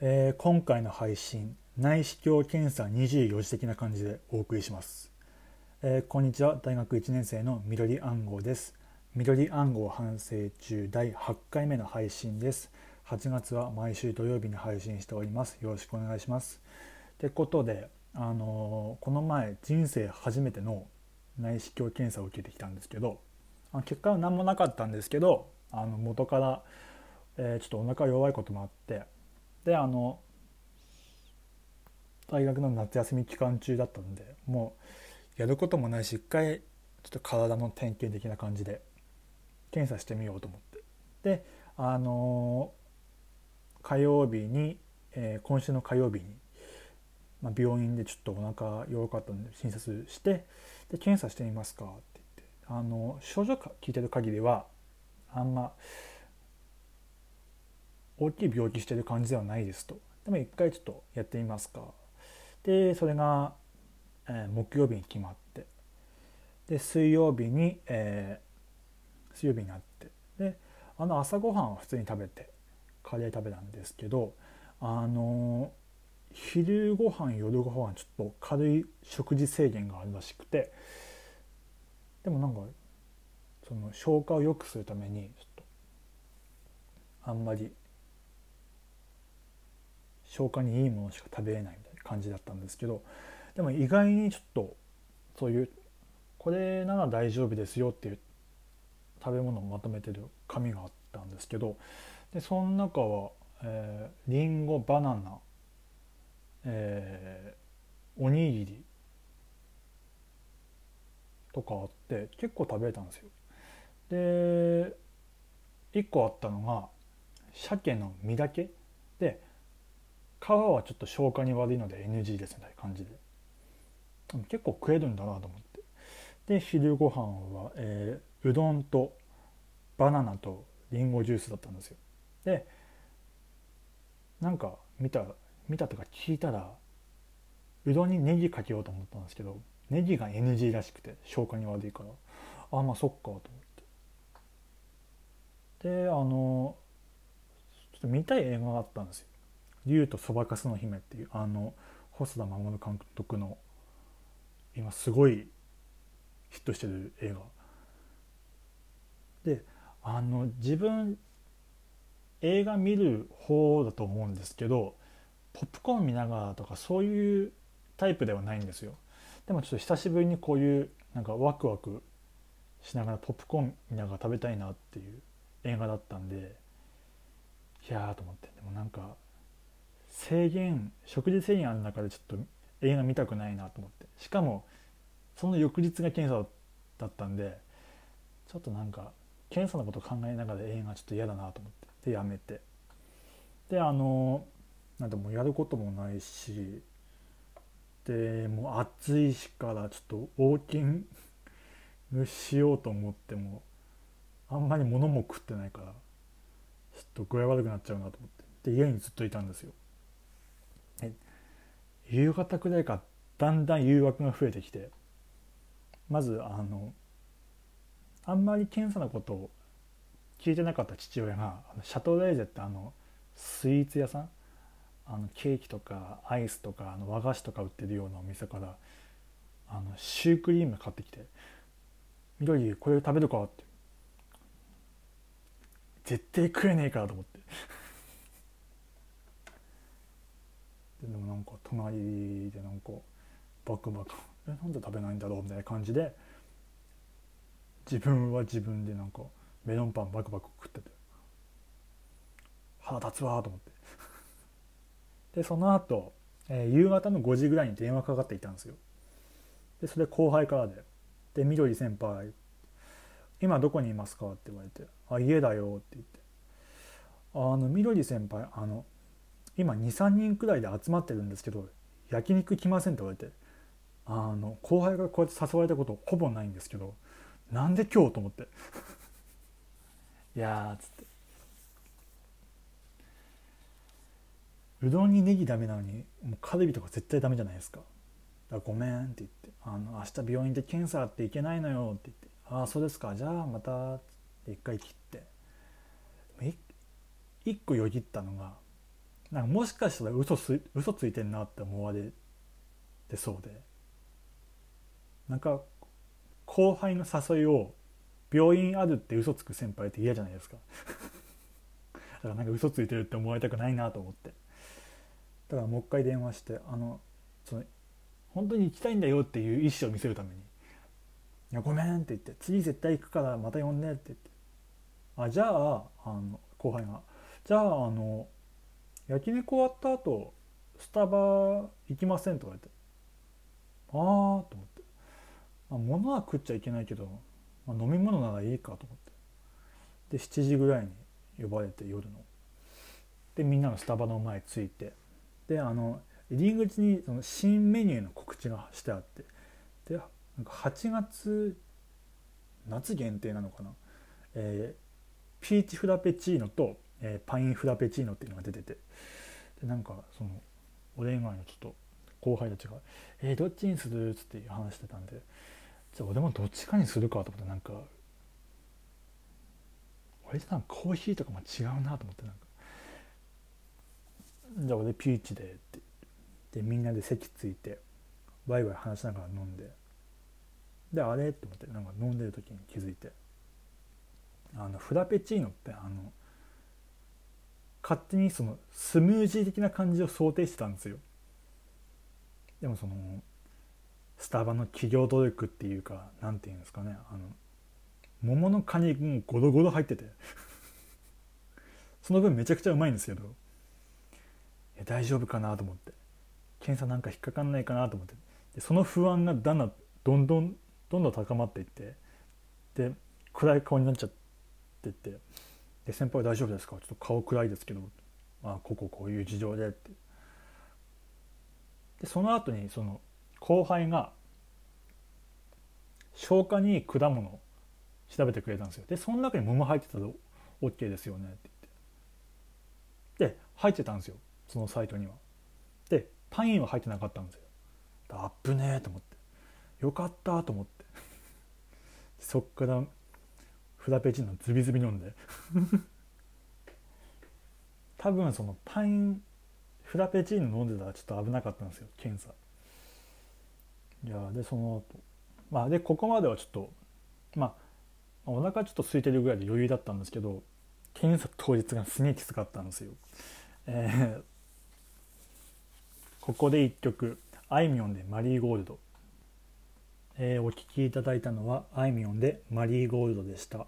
えー今回の配信内視鏡検査24時的な感じでお送りします、えーこんにちは。大学1年生の緑暗号です。緑暗号反省中第8回目の配信です。8月は毎週土曜日に配信しております。よろしくお願いします。ってことであのーこの前人生初めての内視鏡検査を受けてきたんですけどあ結果は何もなかったんですけどあの元から、えーちょっとお腹弱いこともあってであの大学の夏休み期間中だったんでもうやることもないし一回ちょっと体の点検的な感じで検査してみようと思って。であの火曜日に、えー今週の火曜日に、まあ、病院でちょっとお腹弱かったんで診察してで検査してみますかって言ってあの症状か聞いてる限りはあんま大きい病気してる感じではないですと。でも一回ちょっとやってみますか。でそれが、えー木曜日に決まって。で水曜日に、えー水曜日になって。であの朝ごはんは普通に食べてカレー食べたんですけどあの昼ご飯夜ご飯ちょっと軽い食事制限があるらしくてでもなんかその消化を良くするためにちょっとあんまり消化にいいものしか食べれないみたいな感じだったんですけどでも意外にちょっとそういうこれなら大丈夫ですよっていう食べ物をまとめてる紙があったんですけどでその中は、えー、リンゴバナナ、えーおにぎりとかあって結構食べれたんですよ。で1個あったのが鮭の身だけで皮はちょっと消化に悪いので NG ですみたいな感じで。結構食えるんだなと思って。で昼ご飯は、えーうどんとバナナとリンゴジュースだったんですよ。でなんか見た見たとか聞いたらうどんにネギかけようと思ったんですけどネギが NG らしくて消化に悪いから。あまあそっかと思って。であのちょっと見たい映画があったんですよ「竜とそばかすの姫」っていうあの細田守監督の今すごいヒットしてる映画。であの自分映画見る方だと思うんですけどポップコーン見ながらとかそういうタイプではないんですよ。でもちょっと久しぶりにこういうなんかワクワクしながらポップコーン見ながら食べたいなっていう映画だったんでいやーと思って。でもなんか制限食事制限ある中でちょっと映画見たくないなと思って。しかもその翌日が検査だったんでちょっとなんか検査のこと考えながら映画ちょっと嫌だなと思って。でやめて。であのなんでもうやることもないしでもう暑いしからちょっとウォーキングしようと思ってもあんまり物も食ってないからちょっと具合悪くなっちゃうなと思って。で家にずっといたんですよ。夕方くらいからだんだん誘惑が増えてきてまずあのあんまり検査のことを聞いてなかった父親がシャトレーゼってあのスイーツ屋さんあのケーキとかアイスとかあの和菓子とか売ってるようなお店からあのシュークリーム買ってきて「緑これ食べるか?」って絶対食えねえからと思ってでもなんか隣でなんかバクバク「えなんで食べないんだろう?」みたいな感じで自分は自分でなんかメロンパンバクバク食ってて腹立つわーと思って でその後、えー夕方の5時ぐらいに電話かかっていたんですよでそれ後輩からで「で緑先輩今どこにいますか?」って言われて「あ家だよ」って言って「あの緑先輩あの今23人くらいで集まってるんですけど焼肉来ません」って言われてあの後輩がこうやって誘われたことほぼないんですけどなんで今日と思って。いやーっつって。うどんにネギダメなのにもうカルビとか絶対ダメじゃないですか。だごめんって言ってあの明日病院で検査あっていけないのよって言ってああそうですか。じゃあまたって一回切って。い一個よぎったのがなんかもしかしたら嘘つ嘘ついてんなって思われてそうで。なんか後輩の誘いを病院あるって嘘つく先輩って嫌じゃないですか。だからなんか嘘ついてるって思われたくないなと思って。だからもう一回電話してあのその本当に行きたいんだよっていう意思を見せるために「いやごめん」って言って「次絶対行くからまた呼んで」って言って「あじゃああの後輩がじゃああの焼肉終わった後スタバ行きません」とか言って「ああ」と思って、まあ、物は食っちゃいけないけど、まあ、飲み物ならいいかと思って。で7時ぐらいに呼ばれて夜の。でみんなのスタバの前着いて。であの入り口にその新メニューの告知がしてあって。でなんか8月夏限定なのかな、えー、ピーチフラペチーノと、えー、パインフラペチーノっていうのが出てて。でなんかその俺以外のちょっと後輩たちが「えー、どっちにする?」っつって話してたんで。じゃあ俺もどっちかにするかと思ってなんか俺じゃコーヒーとかも違うなと思ってなんか。じゃあ俺ピーチでって。でみんなで席ついてワイワイ話しながら飲んで。であれ？って思ってなんか飲んでる時に気づいて。あのフラペチーノってあの勝手にそのスムージー的な感じを想定してたんですよ。でもそのスタバの企業努力っていうか何て言うんですかねあの桃の果肉もゴロゴロ入ってて。その分めちゃくちゃうまいんですけど。大丈夫かなと思って。検査なんか引っかかんないかなと思って。でその不安がだんだんどんどんどんどん高まっていって。で暗い顔になっちゃってって。で先輩大丈夫ですかちょっと顔暗いですけどまあこここういう事情でって。でその後にその後輩が消化にいい果物調べてくれたんですよ。でその中に桃入ってたら OK ですよねって言って。で入ってたんですよそのサイトには。でパインは入ってなかったんですよ。あっぶねえと思って。よかったと思って。そっからフラペチーノズビズビ飲んで。多分そのパインフラペチーノ飲んでたらちょっと危なかったんですよ検査。いやでその後。まあでここまではちょっとまあお腹ちょっと空いてるぐらいで余裕だったんですけど検査当日がすげえきつかったんですよ。えー、ここで1曲あいみょんで「マリーゴールド」えー、お聴きいただいたのはあいみょんで「マリーゴールド」でした。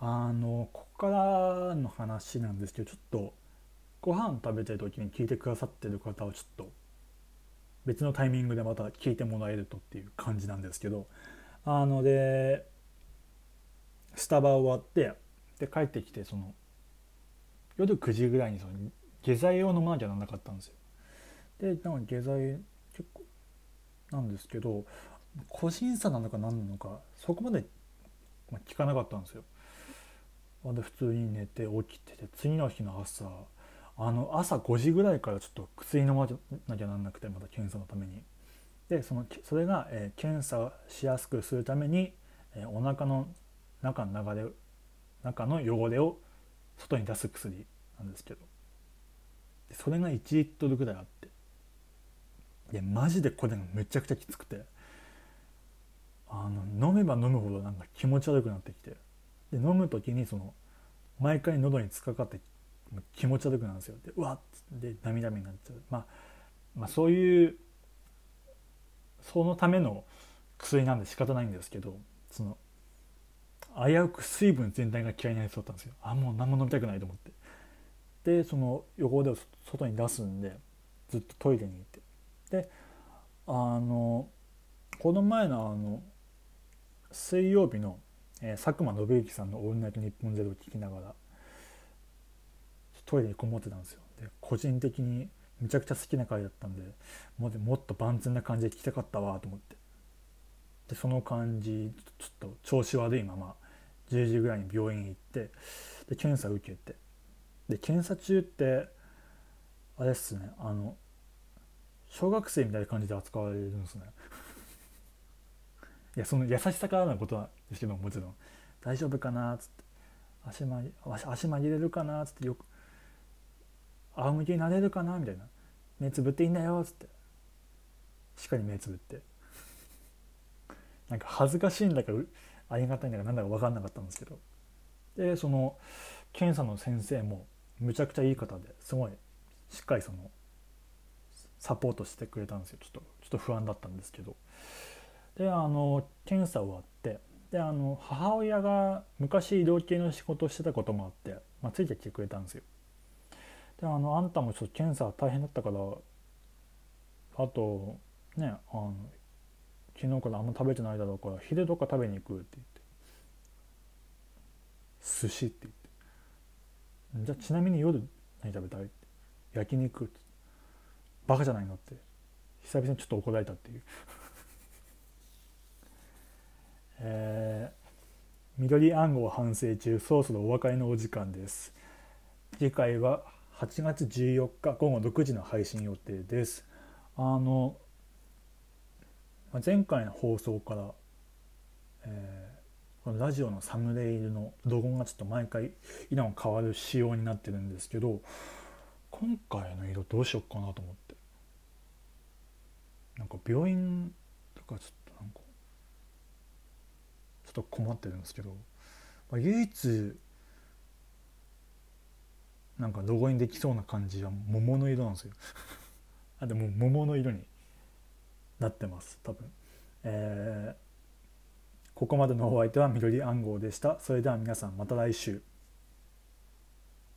あのここからの話なんですけどちょっとご飯食べてる時に聞いてくださってる方はちょっと別のタイミングでまた聞いてもらえるとっていう感じなんですけどあのでスタバ終わってで帰ってきてその夜9時ぐらいにその下剤を飲まなきゃならなかったんですよ。でなんか下剤結構なんですけど個人差なのか何なのかそこまで聞かなかったんですよ。で普通に寝て起きてて次の日の朝あの朝5時ぐらいからちょっと薬飲まなきゃなんなくてまた検査のために。でそのそれが、えー、検査しやすくするために、えー、お腹の中の流れ中の汚れを外に出す薬なんですけど。それが1リットルぐらいあって。いやマジでこれがめちゃくちゃきつくて。あの飲めば飲むほどなんか気持ち悪くなってきて。で飲む時にその毎回喉に突っかかって気持ち悪くなるんですよ。でうわっで涙目になっちゃう、まあ、まあそういうそのための薬なんで仕方ないんですけどその危うく水分全体が嫌いになりそうだったんですよ。あもう何も飲みたくないと思って。でその汚れを外に出すんでずっとトイレに行って。であのこの前のあの水曜日の、えー、佐久間信之さんの「オールナイトニッポンゼロを聞きながらトイレにこもってたんですよ。で個人的にめちゃくちゃ好きな回だったんでももっと万全な感じで聞きたかったわと思って。でその感じちょっと調子悪いまま10時ぐらいに病院行ってで検査受けて。で検査中ってあれっすねあの小学生みたいな感じで扱われるんですね。いやその優しさからのことなんですけどもちろん。大丈夫かなっつって。足曲げ足曲げれるかなっつってよく仰向けになれるかなみたいな。目つぶっていいんだよっつって。しっかり目つぶって。なんか恥ずかしいんだかありがたいんだかなんだか分かんなかったんですけど。でその検査の先生もむちゃくちゃいい方ですごいしっかりそのサポートしてくれたんですよ。ちょっとちょっと不安だったんですけど。であの検査終わってであの母親が昔医療系の仕事をしてたこともあって、まあ、ついてきてくれたんですよ。であのあんたもちょっと検査大変だったからあとねあの昨日からあんま食べてないだろうから昼どっか食べに行くって言って。寿司って言って。じゃあちなみに夜何食べたいって。焼肉って。バカじゃないのって。久々にちょっと怒られたっていう。えー、緑暗号反省中そろそろお別れのお時間です。次回は8月14日午後6時の配信予定です。あの前回の放送から、えー、このラジオのサムネイルのロゴがちょっと毎回色が変わる仕様になってるんですけど今回の色どうしようかなと思って。なんか病院とかちょっとと困ってるんですけど、まあ、唯一なんかロゴにできそうな感じは桃の色なんですよ。あでも桃の色になってます多分。えー、ここまでのお相手は緑暗号でした。それでは皆さんまた来週。